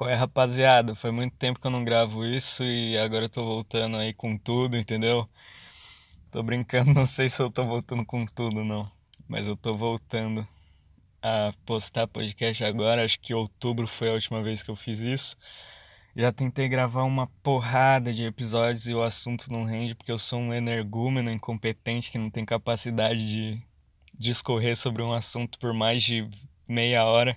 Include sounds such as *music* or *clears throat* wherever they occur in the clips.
Qual é, rapaziada? Foi muito tempo que eu não gravo isso e agora eu tô voltando aí com tudo, entendeu? Tô brincando, *laughs* não sei se eu tô voltando com tudo, não. Mas eu tô voltando a postar podcast agora. Acho que outubro foi a última vez que eu fiz isso. Já tentei gravar uma porrada de episódios e o assunto não rende porque eu sou um energúmeno incompetente que não tem capacidade de discorrer sobre um assunto por mais de meia hora.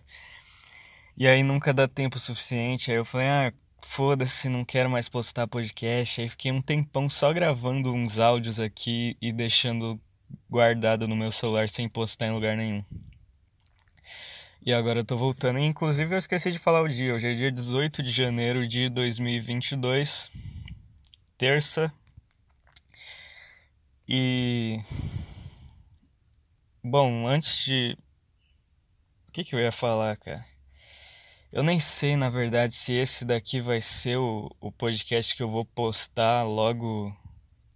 E aí nunca dá tempo suficiente. Aí eu falei, ah, foda-se, não quero mais postar podcast. Aí fiquei um tempão só gravando uns áudios aqui e deixando guardado no meu celular sem postar em lugar nenhum. E agora eu tô voltando. Inclusive eu esqueci de falar o dia. Hoje é dia 18 de janeiro de 2022, terça. E. Bom, antes de. O que, que eu ia falar, cara? Eu nem sei, na verdade, se esse daqui vai ser o, o podcast que eu vou postar logo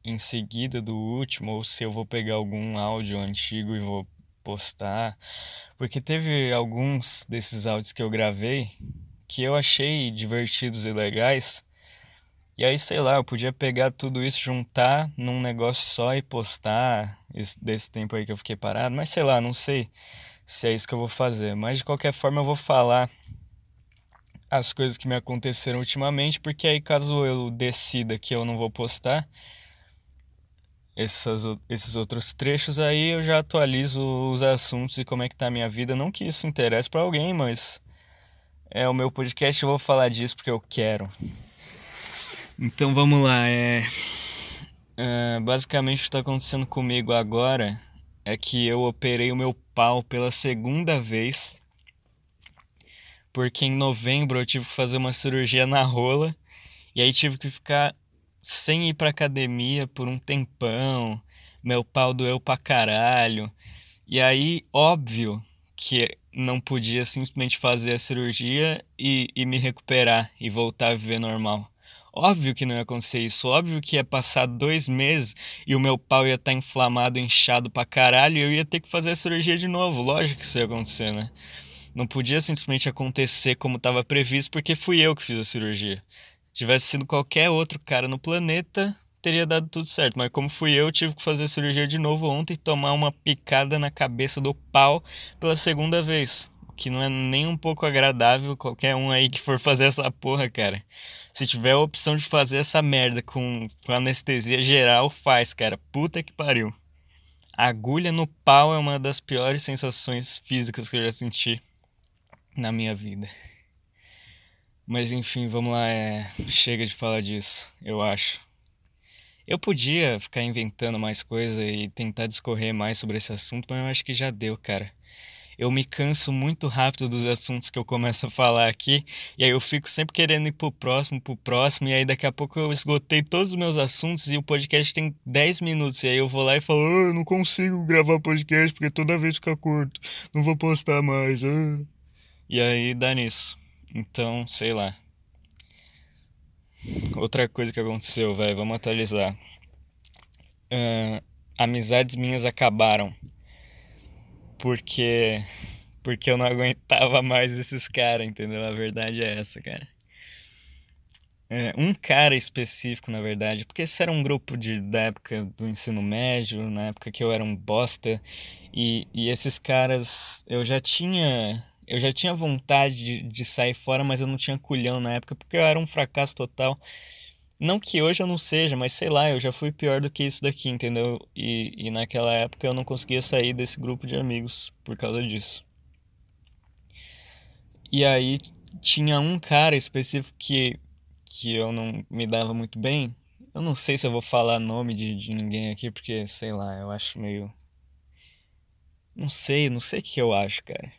em seguida do último, ou se eu vou pegar algum áudio antigo e vou postar. Porque teve alguns desses áudios que eu gravei que eu achei divertidos e legais. E aí, sei lá, eu podia pegar tudo isso, juntar num negócio só e postar esse, desse tempo aí que eu fiquei parado. Mas sei lá, não sei se é isso que eu vou fazer. Mas de qualquer forma, eu vou falar as coisas que me aconteceram ultimamente, porque aí caso eu decida que eu não vou postar essas, esses outros trechos, aí eu já atualizo os assuntos e como é que tá a minha vida. Não que isso interesse para alguém, mas é o meu podcast, eu vou falar disso porque eu quero. Então vamos lá, é, é basicamente o que está acontecendo comigo agora é que eu operei o meu pau pela segunda vez porque em novembro eu tive que fazer uma cirurgia na rola e aí tive que ficar sem ir pra academia por um tempão. Meu pau doeu pra caralho. E aí, óbvio que não podia simplesmente fazer a cirurgia e, e me recuperar e voltar a viver normal. Óbvio que não ia acontecer isso. Óbvio que ia passar dois meses e o meu pau ia estar tá inflamado, inchado pra caralho e eu ia ter que fazer a cirurgia de novo. Lógico que isso ia acontecer, né? Não podia simplesmente acontecer como estava previsto, porque fui eu que fiz a cirurgia. Se tivesse sido qualquer outro cara no planeta, teria dado tudo certo. Mas como fui eu, tive que fazer a cirurgia de novo ontem e tomar uma picada na cabeça do pau pela segunda vez. O que não é nem um pouco agradável qualquer um aí que for fazer essa porra, cara. Se tiver a opção de fazer essa merda com, com anestesia geral, faz, cara. Puta que pariu. agulha no pau é uma das piores sensações físicas que eu já senti na minha vida. Mas enfim, vamos lá, é... chega de falar disso, eu acho. Eu podia ficar inventando mais coisa e tentar discorrer mais sobre esse assunto, mas eu acho que já deu, cara. Eu me canso muito rápido dos assuntos que eu começo a falar aqui, e aí eu fico sempre querendo ir pro próximo, pro próximo, e aí daqui a pouco eu esgotei todos os meus assuntos e o podcast tem 10 minutos, e aí eu vou lá e falo, ah, eu não consigo gravar podcast porque toda vez fica curto, não vou postar mais. Ah. E aí dá nisso. Então, sei lá. Outra coisa que aconteceu, velho, vamos atualizar. Uh, amizades minhas acabaram. Porque. Porque eu não *laughs* aguentava mais esses caras, entendeu? A verdade é essa, cara. É, um cara específico, na verdade, porque esse era um grupo de, da época do ensino médio, na época que eu era um bosta, e, e esses caras eu já tinha eu já tinha vontade de, de sair fora, mas eu não tinha culhão na época, porque eu era um fracasso total. Não que hoje eu não seja, mas sei lá, eu já fui pior do que isso daqui, entendeu? E, e naquela época eu não conseguia sair desse grupo de amigos por causa disso. E aí tinha um cara específico que, que eu não me dava muito bem. Eu não sei se eu vou falar nome de, de ninguém aqui, porque sei lá, eu acho meio. Não sei, não sei o que eu acho, cara.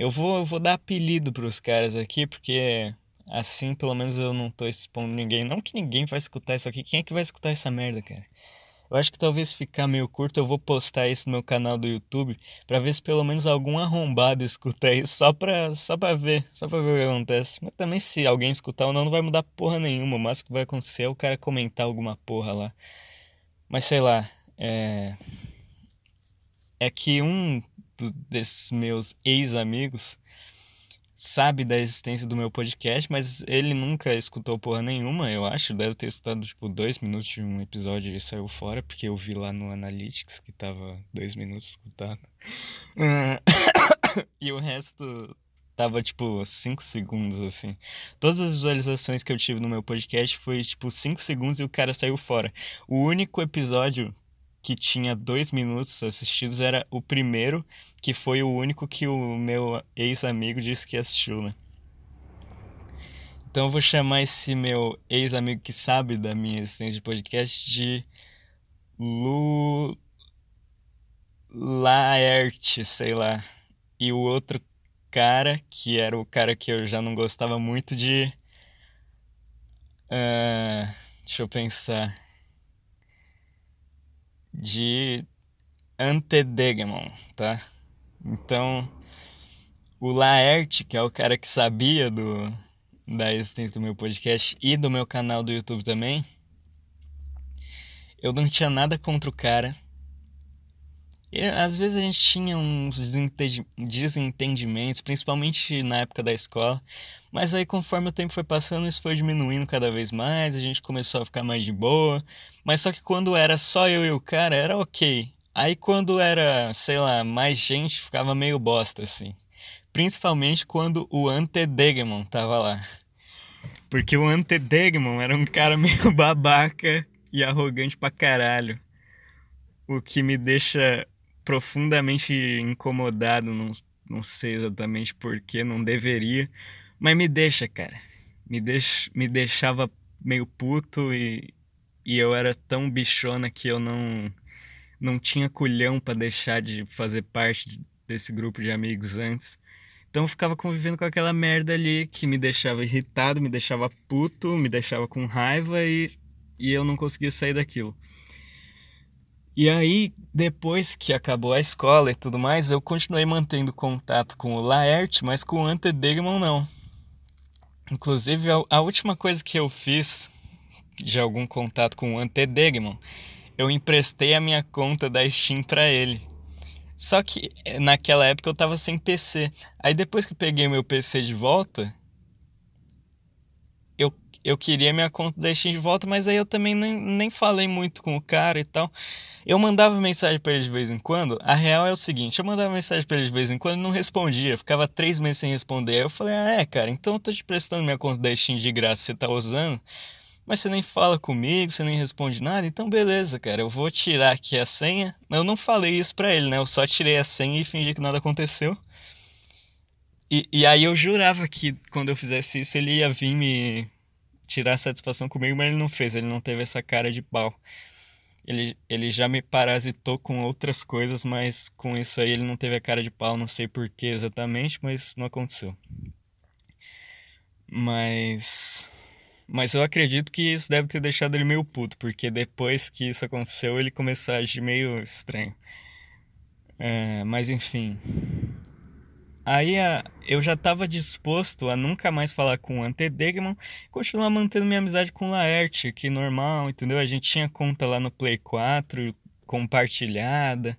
Eu vou, eu vou dar apelido pros caras aqui, porque assim pelo menos eu não tô expondo ninguém. Não que ninguém vai escutar isso aqui. Quem é que vai escutar essa merda, cara? Eu acho que talvez ficar meio curto, eu vou postar isso no meu canal do YouTube para ver se pelo menos algum arrombado escuta isso só pra, só pra ver, só pra ver o que acontece. Mas também se alguém escutar ou não, não vai mudar porra nenhuma. O que vai acontecer é o cara comentar alguma porra lá. Mas sei lá, é. É que um do, desses meus ex-amigos sabe da existência do meu podcast, mas ele nunca escutou porra nenhuma, eu acho. Deve ter escutado, tipo, dois minutos de um episódio e saiu fora, porque eu vi lá no Analytics que tava dois minutos escutado. *coughs* e o resto tava, tipo, cinco segundos, assim. Todas as visualizações que eu tive no meu podcast foi, tipo, cinco segundos e o cara saiu fora. O único episódio que tinha dois minutos assistidos era o primeiro, que foi o único que o meu ex-amigo disse que assistiu, né? Então eu vou chamar esse meu ex-amigo que sabe da minha existência de podcast de Lu Laerte, sei lá. E o outro cara, que era o cara que eu já não gostava muito de. Uh, deixa eu pensar de Antedegemon, tá? Então, o Laerte, que é o cara que sabia do, da existência do meu podcast e do meu canal do YouTube também, eu não tinha nada contra o cara. E, às vezes a gente tinha uns desentendimentos, principalmente na época da escola, mas aí conforme o tempo foi passando, isso foi diminuindo cada vez mais, a gente começou a ficar mais de boa, mas só que quando era só eu e o cara, era ok. Aí quando era, sei lá, mais gente, ficava meio bosta, assim. Principalmente quando o Antedegmon tava lá. Porque o Antedegmon era um cara *laughs* meio babaca e arrogante pra caralho. O que me deixa profundamente incomodado, não, não sei exatamente porquê, não deveria. Mas me deixa, cara. Me, deix, me deixava meio puto e, e eu era tão bichona que eu não não tinha culhão para deixar de fazer parte desse grupo de amigos antes. Então eu ficava convivendo com aquela merda ali que me deixava irritado, me deixava puto, me deixava com raiva e, e eu não conseguia sair daquilo. E aí, depois que acabou a escola e tudo mais, eu continuei mantendo contato com o Laerte, mas com o Ante não. Inclusive, a, última coisa que eu fiz de algum contato com o Antedegmon, eu emprestei a minha conta da Steam para ele. Só que eh, naquela época eu tava sem PC. Aí depois que eu peguei meu PC de volta, eu, queria minha conta da Steam de volta, mas aí eu também nem, nem falei muito com o cara e tal. Eu mandava mensagem para ele de vez em quando. A real é o seguinte: eu mandava mensagem para ele de vez em quando e não respondia. Ficava três meses sem responder. Aí eu falei: Ah, é, cara, então eu tô te prestando minha conta da Steam de graça, você tá usando mas você nem fala comigo, você nem responde nada, então beleza, cara, eu vou tirar aqui a senha. Eu não falei isso pra ele, né? Eu só tirei a senha e fingi que nada aconteceu. E, e aí eu jurava que quando eu fizesse isso ele ia vir me tirar satisfação comigo, mas ele não fez, ele não teve essa cara de pau. Ele, ele já me parasitou com outras coisas, mas com isso aí ele não teve a cara de pau, não sei porquê exatamente, mas não aconteceu. Mas mas eu acredito que isso deve ter deixado ele meio puto, porque depois que isso aconteceu, ele começou a agir meio estranho. É, mas enfim. Aí a, eu já estava disposto a nunca mais falar com o Antedegman continuar mantendo minha amizade com o Laerte, que normal, entendeu? A gente tinha conta lá no Play 4, compartilhada,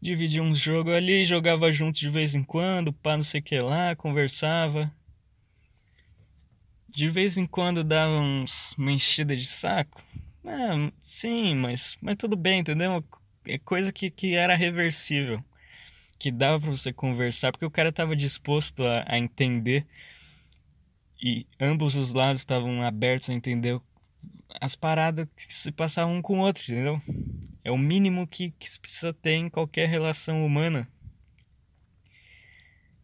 dividia uns jogos ali, jogava junto de vez em quando, pá, não sei o que lá, conversava de vez em quando dava uns, uma enchida de saco. É, sim, mas, mas tudo bem, entendeu? É coisa que, que era reversível. Que dava para você conversar, porque o cara estava disposto a, a entender. E ambos os lados estavam abertos a entender as paradas que se passavam um com o outro, entendeu? É o mínimo que, que se precisa ter em qualquer relação humana.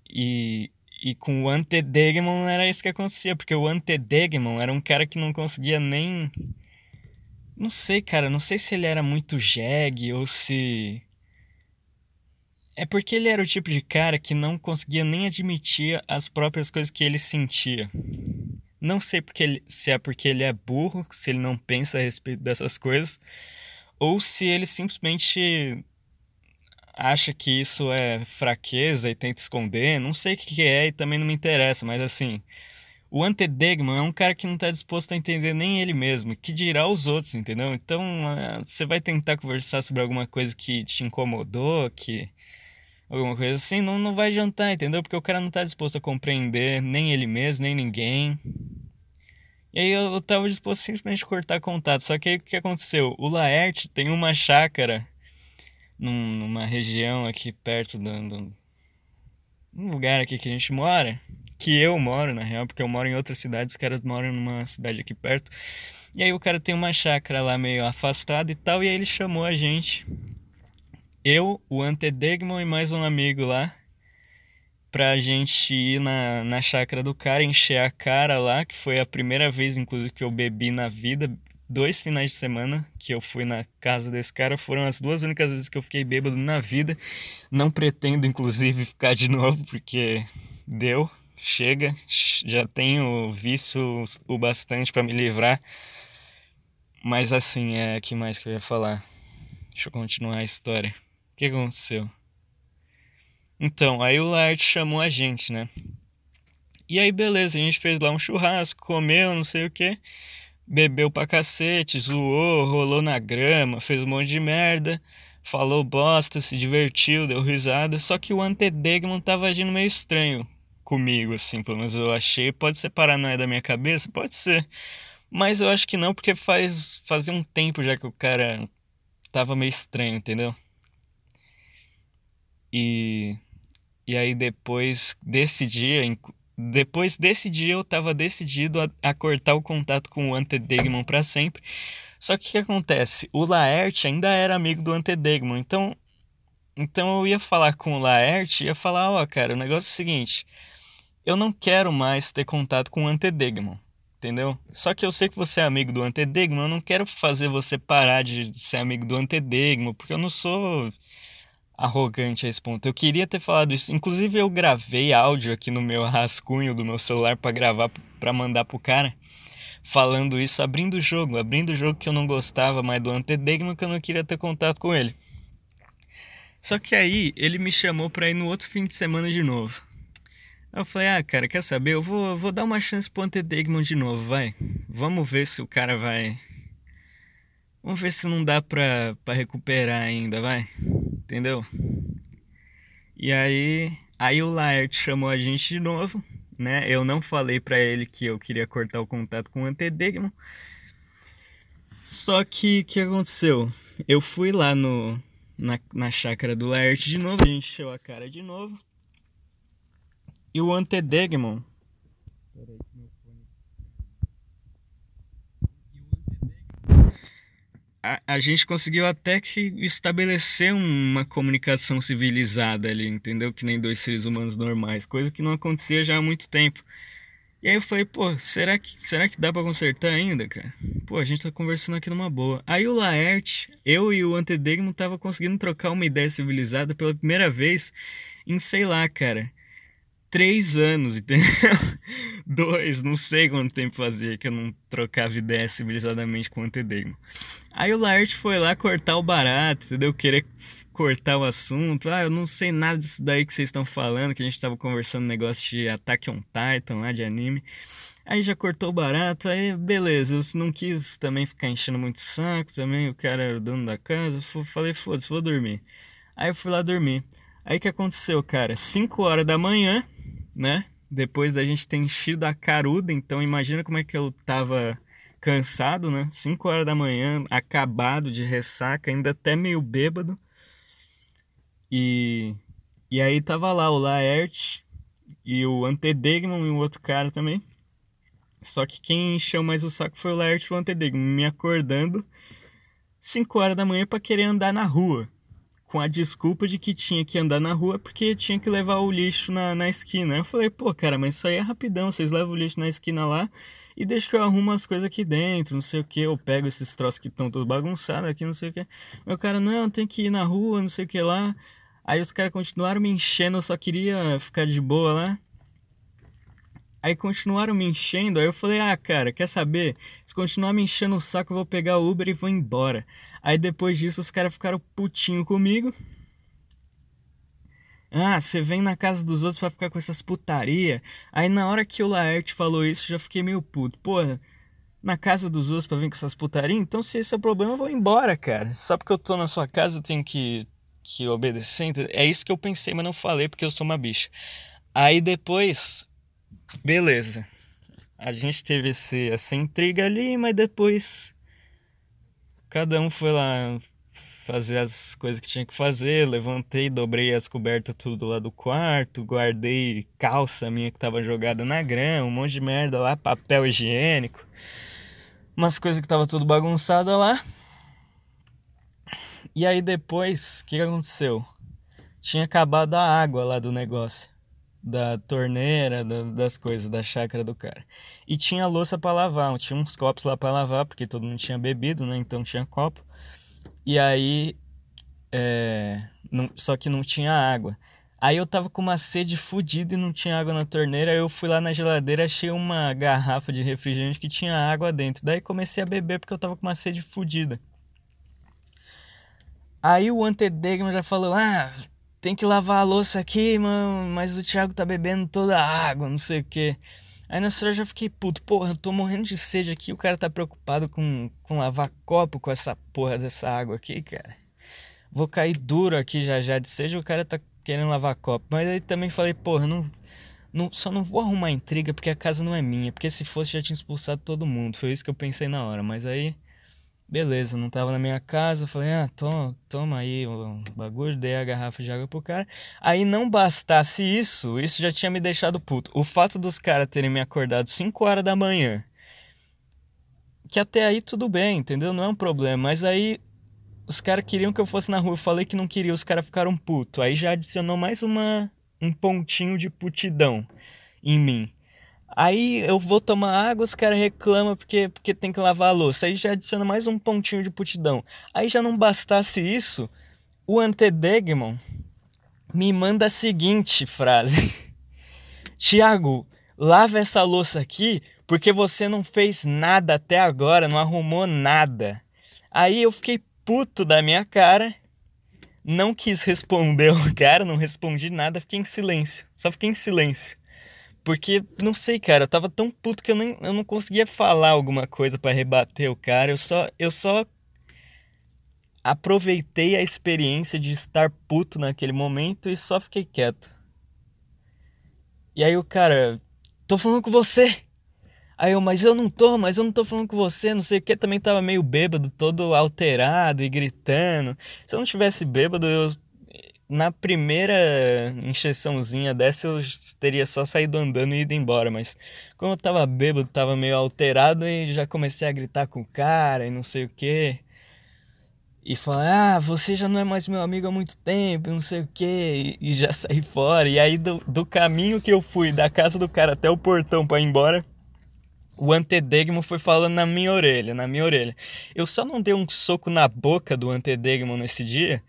E, e com o Antedegmon era isso que acontecia, porque o Antedegmon era um cara que não conseguia nem. Não sei, cara, não sei se ele era muito jegue ou se. É porque ele era o tipo de cara que não conseguia nem admitir as próprias coisas que ele sentia. Não sei porque ele, se é porque ele é burro, se ele não pensa a respeito dessas coisas, ou se ele simplesmente acha que isso é fraqueza e tenta esconder, não sei o que é e também não me interessa, mas assim, o Antedegman é um cara que não está disposto a entender nem ele mesmo, que dirá os outros, entendeu? Então, é, você vai tentar conversar sobre alguma coisa que te incomodou, que alguma coisa assim, não, não vai jantar, entendeu? Porque o cara não tá disposto a compreender nem ele mesmo, nem ninguém. E aí eu, eu tava disposto a simplesmente cortar contato. Só que aí o que aconteceu? O Laerte tem uma chácara num, numa região aqui perto do, do. Um lugar aqui que a gente mora. Que eu moro, na real, porque eu moro em outra cidade, os caras moram numa cidade aqui perto. E aí o cara tem uma chácara lá meio afastada e tal, e aí ele chamou a gente eu, o Antedegmon e mais um amigo lá pra gente ir na, na chácara do cara, encher a cara lá, que foi a primeira vez, inclusive, que eu bebi na vida. Dois finais de semana que eu fui na casa desse cara foram as duas únicas vezes que eu fiquei bêbado na vida. Não pretendo, inclusive, *laughs* ficar de novo, porque deu, chega, já tenho vício o bastante para me livrar. Mas assim, é que mais que eu ia falar? Deixa eu continuar a história que aconteceu? Então, aí o Laerte chamou a gente, né? E aí, beleza, a gente fez lá um churrasco, comeu, não sei o que, bebeu pra cacete, zoou, rolou na grama, fez um monte de merda, falou bosta, se divertiu, deu risada. Só que o Antedegman tava agindo meio estranho comigo, assim, pelo menos eu achei. Pode ser paranoia da minha cabeça? Pode ser. Mas eu acho que não, porque faz fazia um tempo já que o cara tava meio estranho, entendeu? E, e aí depois desse dia, depois desse dia eu estava decidido a, a, cortar o contato com o Antedegmon para sempre. Só que o que acontece? O Laerte ainda era amigo do Antedegmon, então então eu ia falar com o Laerte e ia falar, ó, oh, cara, o negócio é o seguinte, eu não quero mais ter contato com o Antedegmon, entendeu? Só que eu sei que você é amigo do Antedegmon, eu não quero fazer você parar de ser amigo do Antedegmon, porque eu não sou arrogante a esse ponto. Eu queria ter falado isso. Inclusive eu gravei áudio aqui no meu *laughs* rascunho do meu celular para gravar para mandar pro cara falando isso, abrindo o jogo, abrindo o jogo que eu não gostava mais do Antedegma, que eu não queria ter contato com ele. Só que aí ele me chamou para ir no outro fim de semana de novo. Eu falei, ah, cara, quer saber? Eu vou, vou dar uma chance pro Antedegmon de novo, vai. Vamos ver se o cara vai. Vamos ver se não dá pra, pra recuperar ainda, vai entendeu? E aí, aí o Laerte chamou a gente de novo, né? Eu não falei para ele que eu queria cortar o contato com o Antedegmo. Só que o que aconteceu? Eu fui lá no na, na chácara do Laerte de novo, a gente encheu a cara de novo. E o Antedegmon a, a gente conseguiu até que estabelecer uma comunicação civilizada ali, entendeu? Que nem dois seres humanos normais, coisa que não acontecia já há muito tempo. E aí eu falei, pô, será que, será que dá para consertar ainda, cara? Pô, a gente tá conversando aqui numa boa. Aí o Laerte, eu e o Antedegmo tava conseguindo trocar uma ideia civilizada pela primeira vez em, sei lá, cara, três anos, entendeu? *laughs* Dois, não sei quanto tempo fazia que eu não trocava ideia civilizadamente com o Antedegmo. Aí o Laerte foi lá cortar o barato, entendeu? Querer cortar o assunto. Ah, eu não sei nada disso daí que vocês estão falando, que a gente tava conversando um negócio de Attack on Titan lá, de anime. Aí já cortou o barato, aí beleza, eu não quis também ficar enchendo muito saco também, o cara era o dono da casa, falei, foda-se, vou dormir. Aí eu fui lá dormir. Aí o que aconteceu, cara? 5 horas da manhã, né? Depois da gente ter enchido a caruda, então imagina como é que eu tava cansado, né? 5 horas da manhã, acabado de ressaca, ainda até meio bêbado. E, e aí tava lá o Laerte e o Antedegmon e o outro cara também. Só que quem encheu mais o saco foi o Laerte e o Antedegmon, me acordando 5 horas da manhã para querer andar na rua com a desculpa de que tinha que andar na rua porque tinha que levar o lixo na, na esquina. Eu falei, pô, cara, mas isso aí é rapidão, vocês levam o lixo na esquina lá e deixa que eu arrumo as coisas aqui dentro, não sei o que, eu pego esses troços que estão todos bagunçados aqui, não sei o que. Meu cara, não, tem que ir na rua, não sei o que lá. Aí os caras continuaram me enchendo, eu só queria ficar de boa lá. Aí continuaram me enchendo, aí eu falei, ah, cara, quer saber? Se continuar me enchendo o saco, eu vou pegar o Uber e vou embora. Aí depois disso os caras ficaram putinho comigo. Ah, você vem na casa dos outros pra ficar com essas putaria. Aí na hora que o Laerte falou isso, eu já fiquei meio puto. Porra, na casa dos outros pra vir com essas putaria? Então se esse é o problema, eu vou embora, cara. Só porque eu tô na sua casa, eu tenho que, que obedecer. É isso que eu pensei, mas não falei porque eu sou uma bicha. Aí depois, beleza. A gente teve esse, essa intriga ali, mas depois cada um foi lá fazer as coisas que tinha que fazer. Levantei, dobrei as cobertas tudo lá do quarto, guardei calça minha que tava jogada na grama, um monte de merda lá, papel higiênico, umas coisas que tava tudo bagunçada lá. E aí depois, o que, aconteceu? Tinha acabado a água lá do negócio, da torneira, da, das coisas, da chácara do cara. E tinha louça para lavar, tinha uns copos lá para lavar, porque todo mundo tinha bebido, né? Então tinha copo. E aí, é, não, só que não tinha água. Aí eu tava com uma sede fodida e não tinha água na torneira. Aí eu fui lá na geladeira, achei uma garrafa de refrigerante que tinha água dentro. Daí comecei a beber porque eu tava com uma sede fodida. Aí o antedegma já falou: Ah, tem que lavar a louça aqui, mano, mas o Thiago tá bebendo toda a água, não sei o que. Aí nessa hora eu já fiquei puto, porra, eu tô morrendo de sede aqui, o cara tá preocupado com, com lavar copo com essa porra dessa água aqui, cara. Vou cair duro aqui já já de sede, o cara tá querendo lavar copo. Mas aí também falei, porra, não, não, só não vou arrumar intriga porque a casa não é minha, porque se fosse já tinha expulsado todo mundo. Foi isso que eu pensei na hora, mas aí Beleza, não tava na minha casa, eu falei, ah, toma, toma aí o bagulho, dei a garrafa de água pro cara. Aí não bastasse isso, isso já tinha me deixado puto. O fato dos caras terem me acordado 5 horas da manhã, que até aí tudo bem, entendeu? Não é um problema, mas aí os caras queriam que eu fosse na rua, eu falei que não queria, os caras ficaram puto. Aí já adicionou mais uma um pontinho de putidão em mim. Aí eu vou tomar água, os caras reclamam porque, porque tem que lavar a louça. Aí já adiciona mais um pontinho de putidão. Aí já não bastasse isso, o Antedegmon me manda a seguinte frase: *laughs* Tiago, lava essa louça aqui porque você não fez nada até agora, não arrumou nada. Aí eu fiquei puto da minha cara, não quis responder o *laughs* cara, não respondi nada, fiquei em silêncio. Só fiquei em silêncio. Porque, não sei, cara, eu tava tão puto que eu, nem, eu não conseguia falar alguma coisa para rebater o cara. Eu só, eu só aproveitei a experiência de estar puto naquele momento e só fiquei quieto. E aí o cara, tô falando com você. Aí eu, mas eu não tô, mas eu não tô falando com você, não sei o que, também tava meio bêbado, todo alterado e gritando. Se eu não tivesse bêbado, eu na primeira encheçãozinha dessa eu teria só saído andando e ido embora, mas como eu tava bêbado, tava meio alterado e já comecei a gritar com o cara e não sei o que. E falar, ah, você já não é mais meu amigo há muito tempo, não sei o que, e, já *laughs* saí fora. E aí do, do caminho que eu fui da casa do cara até o portão para ir embora, o antedegmo foi falando na minha orelha, na minha orelha. Eu só não dei um soco na boca do antedegmo nesse dia,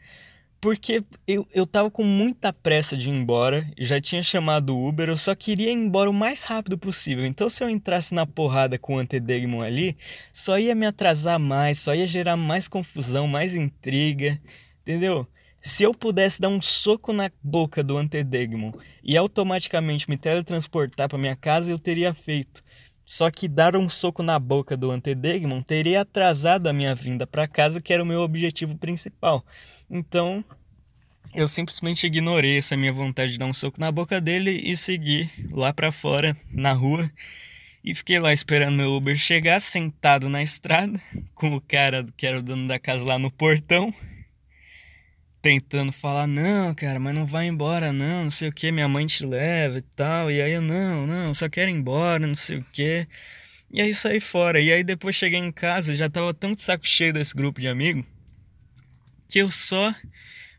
porque eu, eu tava com muita pressa de ir embora, já tinha chamado o Uber, eu só queria ir embora o mais rápido possível. Então, se eu entrasse na porrada com o Antedegmon ali, só ia me atrasar mais, só ia gerar mais confusão, mais intriga, entendeu? Se eu pudesse dar um soco na boca do Antedegmon e automaticamente me teletransportar para minha casa, eu teria feito. Só que dar um soco na boca do Antedegmon teria atrasado a minha vinda para casa, que era o meu objetivo principal. Então, eu simplesmente ignorei essa minha vontade de dar um soco na boca dele e segui lá para fora, na rua. E fiquei lá esperando meu Uber chegar, sentado na estrada, com o cara que era o dono da casa lá no portão tentando falar, não, cara, mas não vai embora, não, não sei o que, minha mãe te leva e tal. E aí eu, não, não, só quero ir embora, não sei o que. E aí saí fora. E aí depois cheguei em casa, já tava tão de saco cheio desse grupo de amigos, que eu só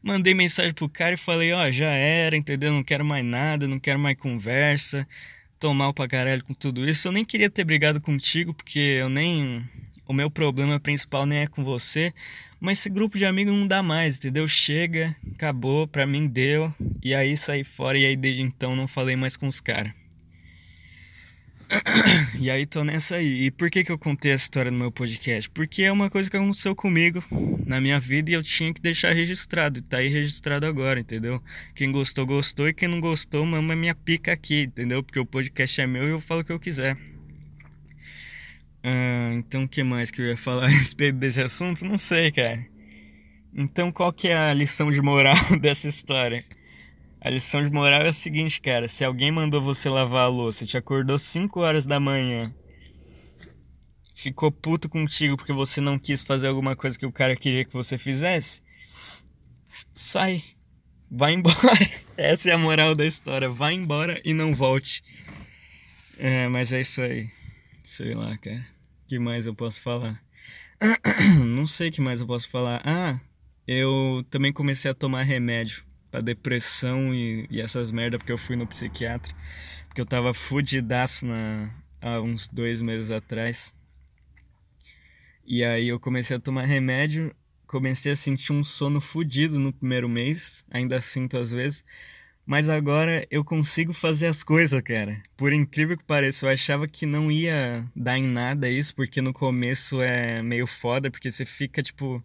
mandei mensagem pro cara e falei, ó, oh, já era, entendeu? Não quero mais nada, não quero mais conversa, tomar o pra caralho com tudo isso. Eu nem queria ter brigado contigo, porque eu nem. O meu problema principal nem é com você, mas esse grupo de amigos não dá mais, entendeu? Chega, acabou, pra mim deu. E aí saí fora e aí desde então não falei mais com os caras. *coughs* E aí tô nessa aí. E por que, que eu contei essa história no meu podcast? Porque é uma coisa que aconteceu comigo na minha vida e eu tinha que deixar registrado. E tá aí registrado agora, entendeu? Quem gostou, gostou. E quem não gostou, mama minha pica aqui, entendeu? Porque o podcast é meu e eu falo o que eu quiser. Ah, então o que mais que eu ia falar *laughs* a respeito desse assunto? Não sei, cara. Então qual que é a lição de moral *laughs* dessa história? A lição de moral é a seguinte, cara, se alguém mandou você lavar a louça, te acordou 5 horas da manhã, ficou puto contigo porque você não quis fazer alguma coisa que o cara queria que você fizesse, sai, vai embora. *laughs* Essa é a moral da história, vai embora e não volte. É, mas é isso aí. Sei lá, cara. Que mais eu posso falar? *clears throat* Não sei que mais eu posso falar. Ah, eu também comecei a tomar remédio para depressão e, e, essas merda porque eu fui no psiquiatra. Porque eu tava fudidaço na, há uns dois meses atrás. E aí eu comecei a tomar remédio, comecei a sentir um sono fudido no primeiro mês, ainda sinto às vezes. Mas agora eu consigo fazer as coisas, cara. Por incrível que pareça, eu achava que não ia dar em nada isso, porque no começo é meio foda, porque você fica tipo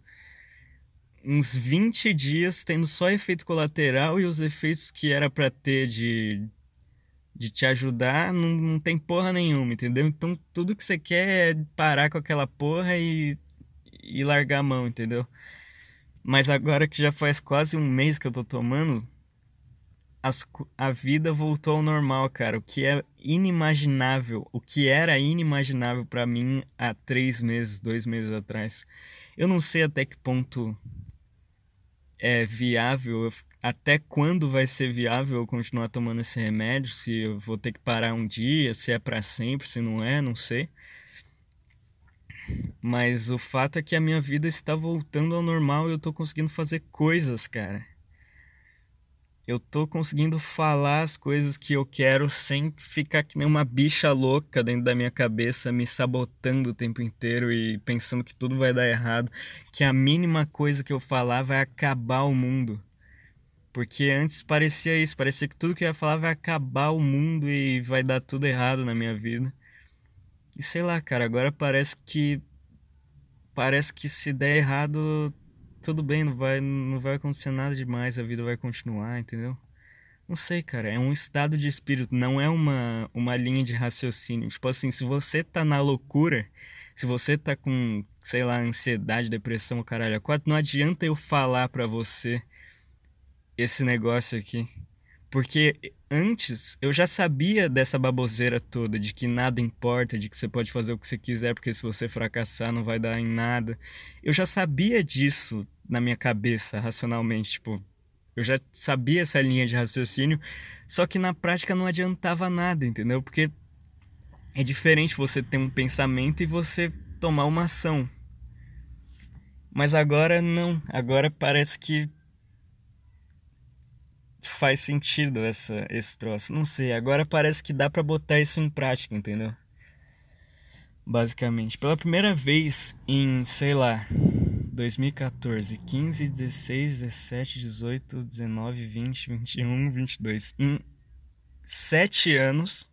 uns 20 dias tendo só efeito colateral e os efeitos que era para ter de, de te ajudar não, não tem porra nenhuma, entendeu? Então tudo que você quer é parar com aquela porra e, e largar a mão, entendeu? Mas agora que já faz quase um mês que eu tô tomando, as, a vida voltou ao normal, cara. O que é inimaginável, o que era inimaginável para mim há três meses, dois meses atrás. Eu não sei até que ponto é viável, até quando vai ser viável eu continuar tomando esse remédio, se eu vou ter que parar um dia, se é para sempre, se não é, não sei. Mas o fato é que a minha vida está voltando ao normal e eu tô conseguindo fazer coisas, cara eu tô conseguindo falar as coisas que eu quero sem ficar que nem uma bicha louca dentro da minha cabeça, me sabotando o tempo inteiro e pensando que tudo vai dar errado, que a mínima coisa que eu falar vai acabar o mundo. Porque antes parecia isso, parecia que tudo que eu ia falar vai acabar o mundo e vai dar tudo errado na minha vida. E sei lá, cara, agora parece que parece que se der errado tudo bem, não vai, não vai acontecer nada demais, a vida vai continuar, entendeu? Não sei, cara, é um estado de espírito, não é uma, uma linha de raciocínio. Tipo assim, se você tá na loucura, se você tá com, sei lá, ansiedade, depressão, caralho, quatro, não adianta eu falar para você esse negócio aqui. Porque antes eu já sabia dessa baboseira toda, de que nada importa, de que você pode fazer o que você quiser, porque se você fracassar não vai dar em nada. Eu já sabia disso na minha cabeça, racionalmente, tipo, eu já sabia essa linha de raciocínio, só que na prática não adiantava nada, entendeu? Porque é diferente você ter um pensamento e você tomar uma ação. Mas agora não, agora parece que faz sentido essa, esse troço. Não sei, agora parece que dá para botar isso em prática, entendeu? Basicamente, pela primeira vez em, sei lá, 2014, 15, 16, 17, 18, 19, 20, 21, 22. Em sete anos,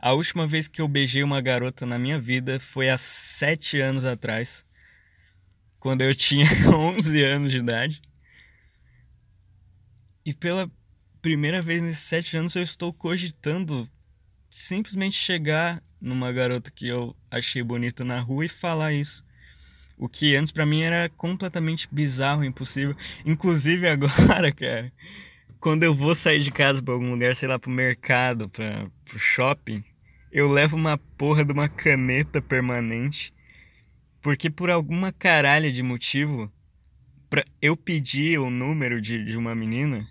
a última vez que eu beijei uma garota na minha vida foi há sete anos atrás, quando eu tinha *laughs* 11 anos de idade. E pela primeira vez nesses sete anos eu estou cogitando simplesmente chegar numa garota que eu achei bonita na rua e falar isso. O que antes para mim era completamente bizarro, impossível. Inclusive agora, *laughs* cara, quando eu vou sair de casa para algum lugar, sei lá, pro mercado, para pro shopping, eu levo uma porra de uma caneta permanente. Porque por alguma caralha de motivo, pra eu pedir o número de, de uma menina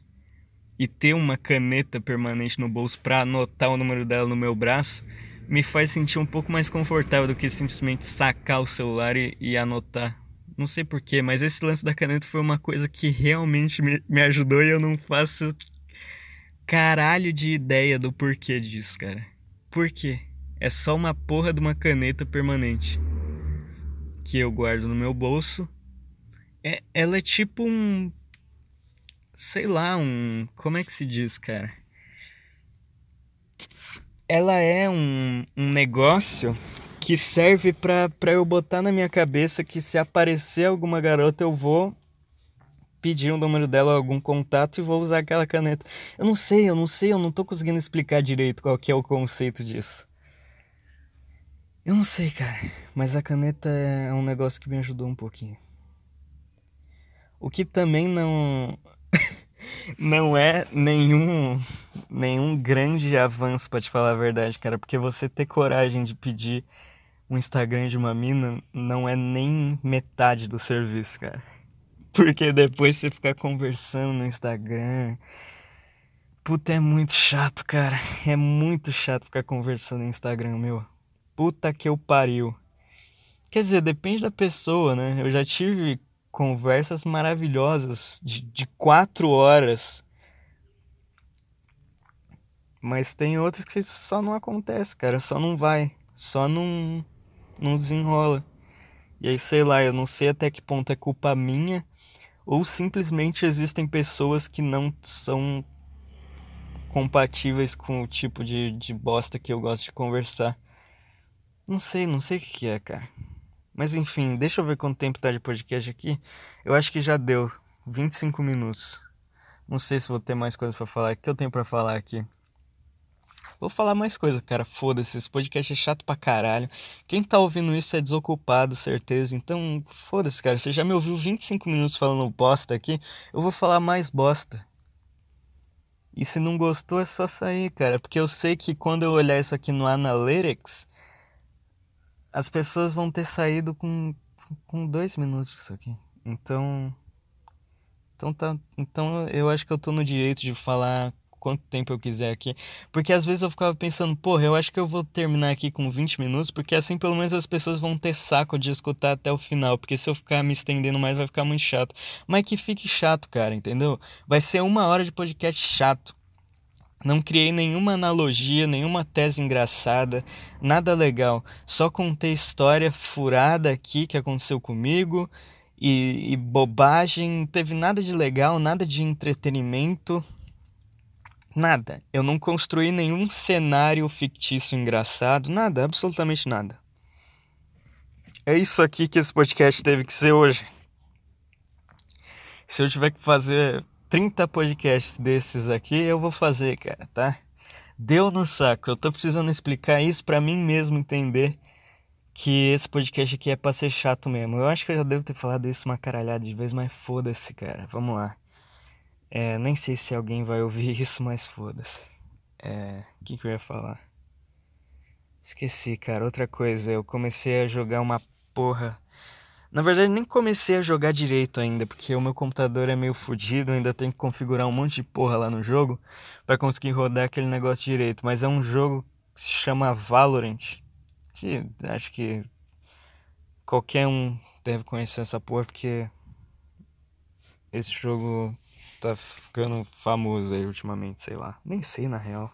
e ter uma caneta permanente no bolso pra anotar o número dela no meu braço, me faz sentir um pouco mais confortável do que simplesmente sacar o celular e, e anotar. Não sei porquê, mas esse lance da caneta foi uma coisa que realmente me, me ajudou e eu não faço caralho de ideia do porquê disso, cara. Por quê? É só uma porra de uma caneta permanente que eu guardo no meu bolso. É, ela é tipo um. Sei lá, um. Como é que se diz, cara? ela é um, um negócio que serve pra, pra eu botar na minha cabeça que se aparecer alguma garota eu vou pedir o um número dela algum contato e vou usar aquela caneta. Eu não sei, eu não sei, eu não tô conseguindo explicar direito qual que é o conceito disso. Eu não sei, cara, mas a caneta é um negócio que me ajudou um pouquinho. O que também não não é nenhum nenhum grande avanço para te falar a verdade, cara, porque você ter coragem de pedir um Instagram de uma mina não é nem metade do serviço, cara. Porque depois você ficar conversando no Instagram, puta, é muito chato, cara. É muito chato ficar conversando no Instagram, meu. Puta que eu pariu. Quer dizer, depende da pessoa, né? Eu já tive conversas maravilhosas de, de quatro horas. Mas tem outros que só não acontece, cara. Só não vai. Só não, não desenrola. E aí, sei lá, eu não sei até que ponto é culpa minha. Ou simplesmente existem pessoas que não são compatíveis com o tipo de, de bosta que eu gosto de conversar. Não sei, não sei o que é, cara. Mas enfim, deixa eu ver quanto tempo tá de podcast aqui. Eu acho que já deu 25 minutos. Não sei se vou ter mais coisas para falar. O que eu tenho para falar aqui? Vou falar mais coisa, cara. Foda-se, esse podcast é chato pra caralho. Quem tá ouvindo isso é desocupado, certeza. Então, foda-se, cara. Você já me ouviu 25 minutos falando bosta aqui. Eu vou falar mais bosta. E se não gostou, é só sair, cara. Porque eu sei que quando eu olhar isso aqui no Analytics, as pessoas vão ter saído com, com dois minutos disso aqui. Então. Então tá. Então eu acho que eu tô no direito de falar quanto tempo eu quiser aqui. Porque às vezes eu ficava pensando, porra, eu acho que eu vou terminar aqui com 20 minutos, porque assim pelo menos as pessoas vão ter saco de escutar até o final. Porque se eu ficar me estendendo mais vai ficar muito chato. Mas que fique chato, cara, entendeu? Vai ser uma hora de podcast chato. Não criei nenhuma analogia, nenhuma tese engraçada, nada legal. Só contei história furada aqui que aconteceu comigo e, e bobagem. Não teve nada de legal, nada de entretenimento. Nada. Eu não construí nenhum cenário fictício engraçado, nada, absolutamente nada. É isso aqui que esse podcast teve que ser hoje. Se eu tiver que fazer 30 podcasts desses aqui, eu vou fazer, cara, tá? Deu no saco. Eu tô precisando explicar isso para mim mesmo entender que esse podcast aqui é pra ser chato mesmo. Eu acho que eu já devo ter falado isso uma caralhada de vez, mas foda-se, cara. Vamos lá. É, nem sei se alguém vai ouvir *laughs* isso, mas foda-se. É, o que, que eu ia falar? Esqueci, cara. Outra coisa, eu comecei a jogar uma porra na verdade, nem comecei a jogar direito ainda, porque o meu computador é meio fodido, ainda tenho que configurar um monte de porra lá no jogo para conseguir rodar aquele negócio direito. Mas é um jogo que se chama Valorant, que acho que qualquer um deve conhecer essa porra, porque esse jogo tá ficando famoso aí ultimamente, sei lá. Nem sei na real.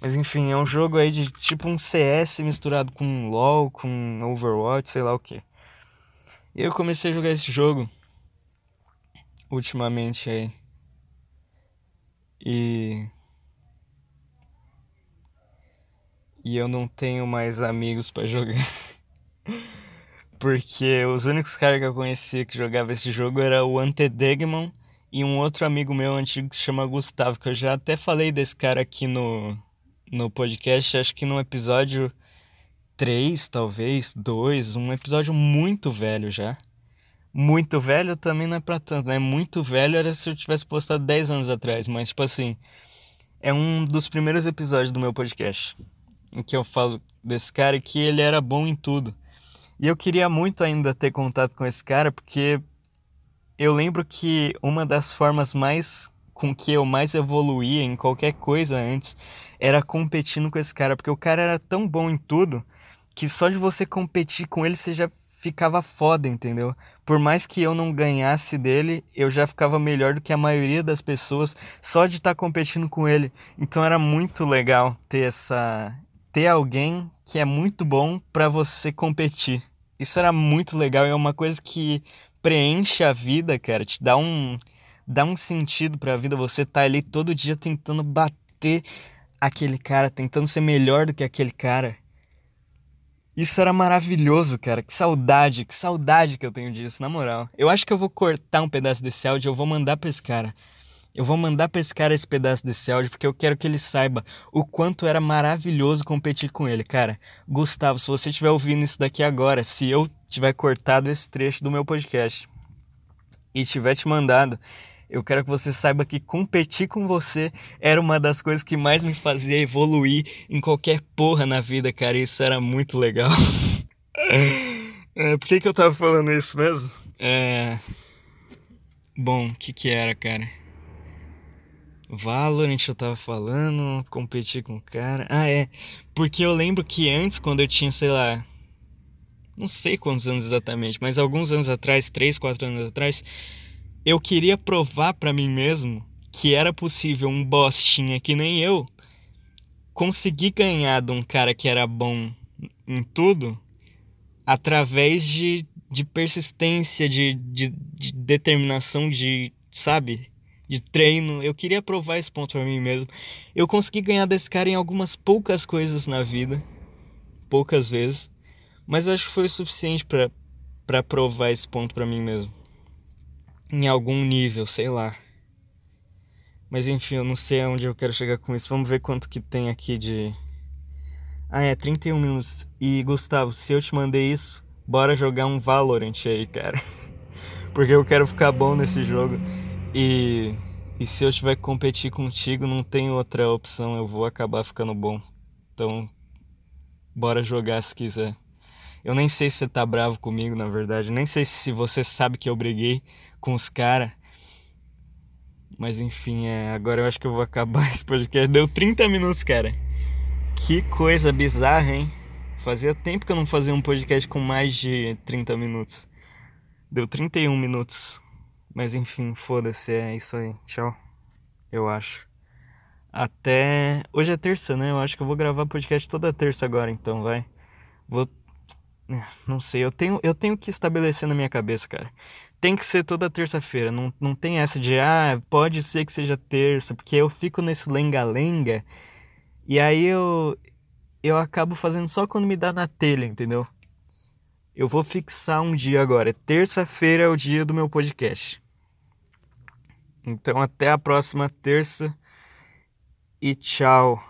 Mas enfim, é um jogo aí de tipo um CS misturado com LoL, com Overwatch, sei lá o que. E eu comecei a jogar esse jogo ultimamente aí. E. E eu não tenho mais amigos para jogar. *laughs* Porque os únicos caras que eu conhecia que jogava esse jogo era o Antedegmon e um outro amigo meu antigo que se chama Gustavo, que eu já até falei desse cara aqui no, no podcast, acho que no episódio três, talvez, dois, um episódio muito velho já. Muito velho também não é pra tanto, né? Muito velho era se eu tivesse postado 10 anos atrás, mas tipo assim, é um dos primeiros episódios do meu podcast em que eu falo desse cara que ele era bom em tudo. E eu queria muito ainda ter contato com esse cara porque eu lembro que uma das formas mais com que eu mais evoluía em qualquer coisa antes era competindo com esse cara, porque o cara era tão bom em tudo que só de você competir com ele você já ficava foda, entendeu? Por mais que eu não ganhasse dele, eu já ficava melhor do que a maioria das pessoas só de estar tá competindo com ele. Então era muito legal ter essa ter alguém que é muito bom para você competir. Isso era muito legal e é uma coisa que preenche a vida, cara, te dá um dá um sentido para a vida você tá ali todo dia tentando bater aquele cara, tentando ser melhor do que aquele cara. Isso era maravilhoso, cara. Que saudade, que saudade que eu tenho disso, na moral. Eu acho que eu vou cortar um pedaço desse áudio e eu vou mandar pra esse cara. Eu vou mandar pra esse cara esse pedaço desse áudio porque eu quero que ele saiba o quanto era maravilhoso competir com ele, cara. Gustavo, se você estiver ouvindo isso daqui agora, se eu tiver cortado esse trecho do meu podcast, e tiver te mandado, eu quero que você saiba que competir com você era uma das coisas que mais me fazia evoluir em qualquer porra na vida, cara. Isso era muito legal. *laughs* é, por que, que eu tava falando isso mesmo? É. Bom, o que que era, cara? Valorant eu tava falando, competir com o cara. Ah, é. Porque eu lembro que antes, quando eu tinha, sei lá. Não sei quantos anos exatamente, mas alguns anos atrás, 3, 4 anos atrás, eu queria provar para mim mesmo que era possível um bostinha que nem eu conseguir ganhar de um cara que era bom em tudo através de, de persistência, de, de, de determinação, de, sabe? De treino. Eu queria provar esse ponto para mim mesmo. Eu consegui ganhar desse cara em algumas poucas coisas na vida, poucas vezes, mas eu acho que foi o suficiente para provar esse ponto para mim mesmo em algum nível, sei lá. Mas enfim, eu não sei aonde eu quero chegar com isso. Vamos ver quanto que tem aqui de. Ah, é 31 minutos. E Gustavo, se eu te mandei isso, bora jogar um Valorant aí, cara. *laughs* Porque eu quero ficar bom nesse jogo. E, e se eu tiver que competir contigo, não tem outra opção, eu vou acabar ficando bom. Então, bora jogar se quiser. Eu nem sei se você tá bravo comigo, na verdade. Nem sei se você sabe que eu briguei com os caras. Mas enfim, é, agora eu acho que eu vou acabar *laughs* esse podcast. Deu 30 minutos, cara. Que coisa bizarra, hein? Fazia tempo que eu não fazia um podcast com mais de 30 minutos. Deu 31 minutos. Mas enfim, foda-se, é isso aí. Tchau. Eu acho. Até. Hoje é terça, né? Eu acho que eu vou gravar podcast toda terça agora, então, vai. Vou não sei, eu tenho, eu tenho que estabelecer na minha cabeça, cara. Tem que ser toda terça-feira. Não, não tem essa de, ah, pode ser que seja terça, porque eu fico nesse lenga-lenga e aí eu, eu acabo fazendo só quando me dá na telha, entendeu? Eu vou fixar um dia agora. Terça-feira é o dia do meu podcast. Então até a próxima terça e tchau.